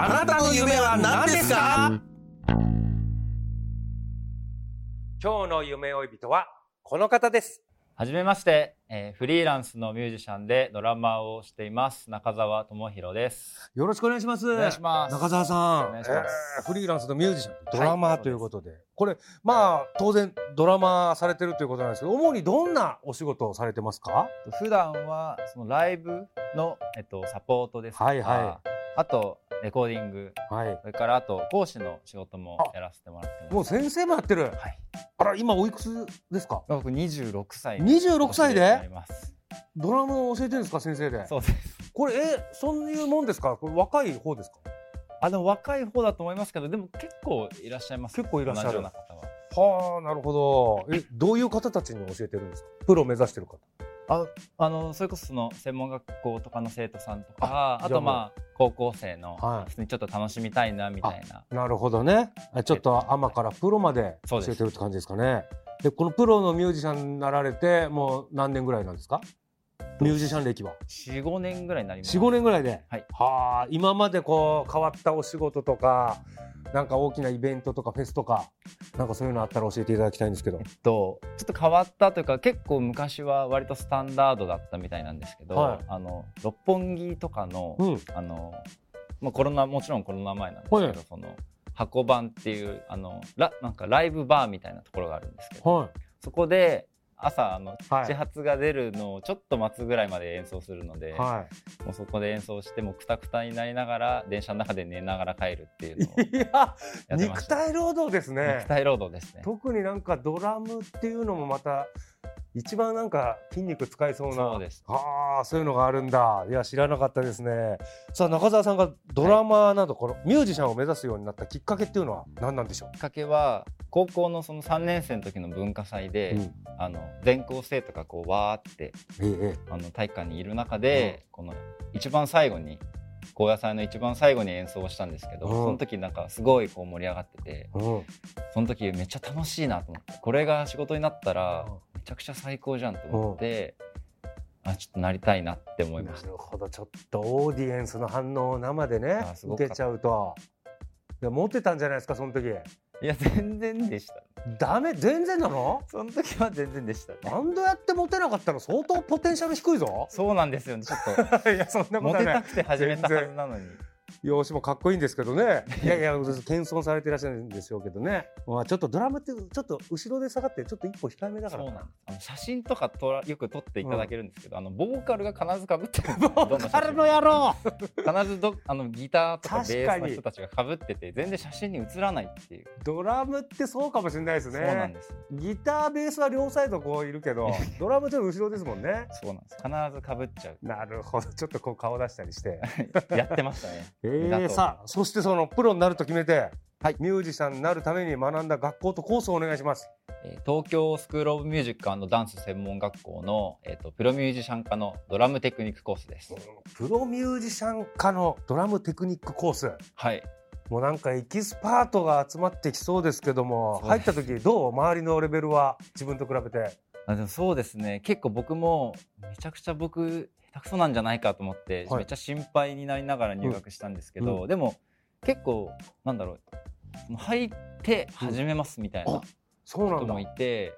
あなたの夢は何ですか？今日の夢追い人はこの方です。はじめまして、えーフリーランスのミュージシャンでドラマーをしています中澤智博です。よろしくお願いします。お願いします。中澤さん。お願いします。えーフリーランスのミュージシャンドラマーはい。ということで,、これまあ当然ドラマーされてるということなんですけど主にどんなお仕事をされてますか？普段はそのライブのえっとサポートですとか、はいはあとレコーディング、はい。それからあと講師の仕事もやらせてもらってます。もう先生もやってる、はい。あら今おいくつですか？僕26歳。26歳で？になります。ドラムを教えてるんですか先生で？そうです。これえそういうもんですか？これ若い方ですか？あでも若い方だと思いますけど、でも結構いらっしゃいます。結構いらっしゃる。同じような方は。はあなるほど。えどういう方たちに教えてるんですか？プロを目指してる方ああのそれこそその専門学校とかの生徒さんとかあとまあ高校生の、はい。普通にちょっと楽しみたいなみたいな。なるほどね。あちょっとアマからプロまで教えてるって感じですかね。でこのプロのミュージシャンになられてもう何年ぐらいなんですか？ミュージシャン歴は。45年ぐらいになります。45年ぐらいで。はい。はあ今までこう変わったお仕事とかなんか大きなイベントとかフェスとかなんかそういうのあったら教えていただきたいんですけど。とちょっと変わったというか結構昔は割とスタンダードだったみたいなんですけど、はい。あの六本木とかの,、うん。あのまあ、コロナもちろんコロナ前なんですけど、はい。その箱番っていうあのラなんかライブバーみたいなところがあるんですけど、はい。そこで朝あのはい始発が出るのをちょっと待つぐらいまで演奏するので、はいもうそこで演奏してもうくたくたになりながら電車の中で寝ながら帰るっていうのをいややってま肉。体労働ですね肉体労働ですね。特になんかドラムっていうのもまた一番なんか筋肉使いそうなそうです。ああそういうのがあるんだ。いや知らなかったですね。さあ中澤さんがドラマーなどこのミュージシャンを目指すようになったきっかけっていうのは何なんでしょきっかけは高校のその3年生の時の文化祭で、う、うん。あの全校生徒がこうわーってええあの体育館にいる中で、この一番最後に高野祭の一番最後に演奏をしたんですけど、うん。その時なんかすごいこう盛り上がっててええうん。その時めっちゃ楽しいなと思ってこれが仕事になったらめちゃくちゃ最高じゃんと思って、あちょっとなりたいなって思いました。なるほどちょっとオーディエンスの反応を生でね受けちゃうといや持ってたんじゃないですかその時。いや全然でした。ダメ？全然なの？その時は全然でしたね。バンドやってモテなかったら相当ポテンシャル低いぞ。そうなんですよねちょっと。いやそんなことモテはないたくて始めたはずなのに容姿もかっこいいんですけどね。いやいや謙遜されていらっしゃるんでしょうけどね、まあ、ちょっとドラムってちょっと後ろで下がってちょっと一歩控えめだから。そうなんです。あの写真とか撮らよく撮っていただけるんですけど、あのボーカルが必ずかぶってる ボーカルの野郎！必ずどあのギターとかベースの人たちがかぶってて全然写真に写らないっていう、ドラムってそうかもしれないですそうなんねです。ギターベースは両サイドこういるけど ドラムちょっと後ろですもんね。そうなんです。必ずかぶっちゃう。なるほど。ちょっとこう顔出したりして。やってましたねえ目立と。うー、さあそしてそのプロになると決めて、はい。ミュージシャンになるために学んだ学校とコースをお願いします。えー東京スクール・オブ・ミュージックダンス専門学校の、えー、とプロミュージシャン科のドラムテクニックコースです、プロミュージシャン科のドラムテクニックコース。はい。もうなんかエキスパートが集まってきそうですけども入った時どう？周りのレベルは？自分と比べて。あでもそうですね。結構僕もめちゃくちゃ僕下手くそなんじゃないかと思って、はい。めっちゃ心配になりながら入学したんですけど、うん。でも結構なんだろうその入って始めますみたいな人もいて、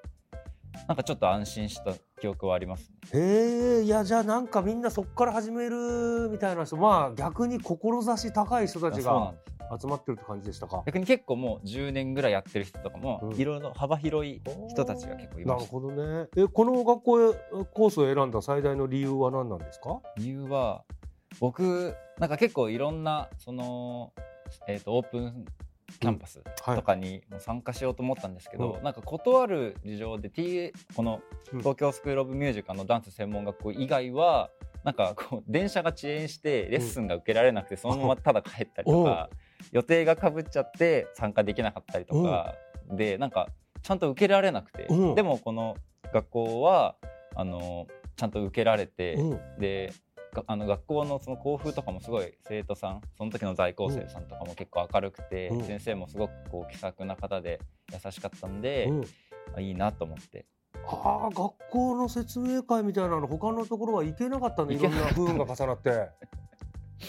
なんかちょっと安心した記憶はありますね。へえいやじゃあなんかみんなそこから始めるみたいな人まあ逆に志高い人たちが集まってるって感じでしたか？逆に結構もう10年ぐらいやってる人とかも、うん。いろいろ幅広い人たちが結構いなましたるほどね。えこの学校へコースを選んだ最大の理由は何なんですか？理由は僕なんか結構いろんなその、えー、とオープンキャンパスはい。とかにも参加しようと思ったんですけど、うん。なんか断る事情で T このうん。東京スクール・オブ・ミュージカルのダンス専門学校以外はなんかこう電車が遅延してレッスンが受けられなくてそのままただ帰ったりとか、予定がかぶっちゃって参加できなかったりとか。でなんかちゃんと受けられなくて、う。んでもこの学校はあのちゃんと受けられて、う。んでがあの学校のその校風とかもすごい生徒さんその時の在校生さんとかも結構明るくて、う。ん先生もすごくこう気さくな方で優しかったんで、う。んあいいなと思ってああ学校の説明会みたいなの他のところは行けなかったんでいろんな不運が重なって。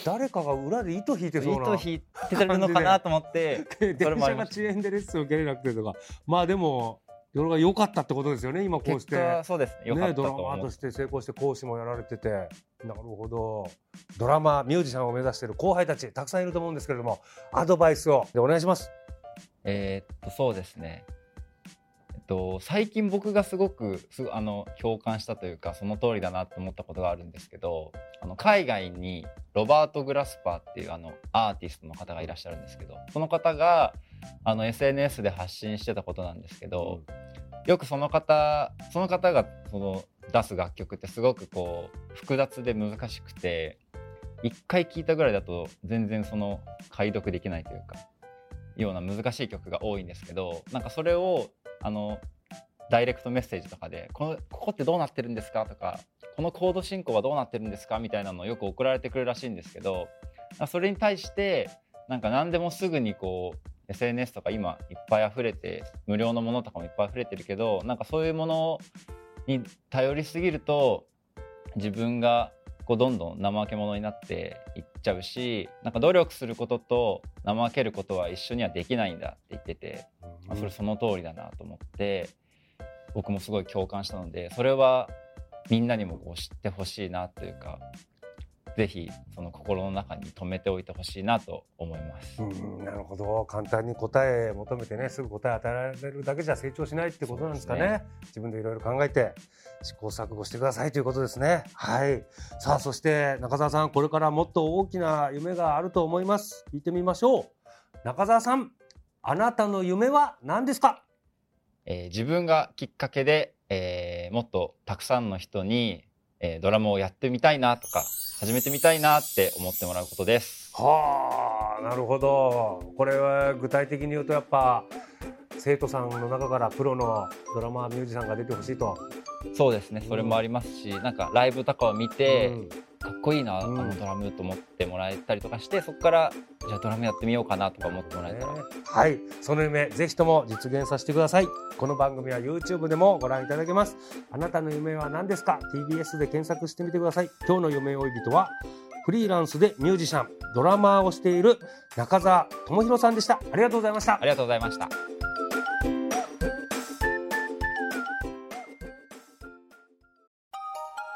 誰かが裏で糸引いてそうな。糸引いてるのかなと思って 電車が遅延でレッスンを受けれなくてとか。まあでもそれが良かったってことですよね今こうし結て果そうですねドラマーとして成功して講師もやられてて。なるほど。ドラマーミュージシャンを目指している後輩たちたくさんいると思うんですけれどもアドバイスを。でお願いします。えーっとそうですねと最近僕がすごくすあの共感したというかその通りだなと思ったことがあるんですけどあの海外にロバート・グラスパーっていうあのアーティストの方がいらっしゃるんですけどその方があの SNS で発信してたことなんですけど、よくその方その方がその出す楽曲ってすごくこう複雑で難しくて一回聴いたぐらいだと全然その解読できないというかような難しい曲が多いんですけどなんかそれをあのダイレクトメッセージとかでこの「ここってどうなってるんですか?」とか「このコード進行はどうなってるんですか?」みたいなのをよく送られてくるらしいんですけどそれに対してなんか何でもすぐにこう SNS とか今いっぱい溢れて無料のものとかもいっぱい溢れてるけどなんかそういうものに頼りすぎると自分がこうどんどん怠け者になっていっちゃうしなんか努力することと怠けることは一緒にはできないんだって言ってて、あそれその通りだなと思って僕もすごい共感したのでそれはみんなにもこう知ってほしいなというかぜひその心の中に留めておいてほしいなと思います。うんなるほど。簡単に答え求めてねすぐ答え与えられるだけじゃ成長しないってことなんですかね。そうです自分でいろいろ考えて試行錯誤してくださいということですね。はい。さあそして中澤さんこれからもっと大きな夢があると思います。聞いてみましょう。中澤さんあなたの夢は何ですか？えー自分がきっかけで、えーもっとたくさんの人に、えードラムをやってみたいなとか始めてみたいなって思ってもらうことです。はあなるほど。これは具体的に言うとやっぱ生徒さんの中からプロのドラマーミュージシャンが出てほしいと、そうですね。それもありますし、なんかライブとかを見て、うんかっこいいな、うんあのドラムと思ってもらえたりとかしてそこからじゃあドラムやってみようかなとか思ってもらえたら、はい。その夢ぜひとも実現させてください。この番組は YouTube でもご覧いただけます。あなたの夢は何ですか？TBS で検索してみてください。今日の夢追い人はフリーランスでミュージシャンドラマーをしている仲澤友裕さんでした。ありがとうございました。ありがとうございました。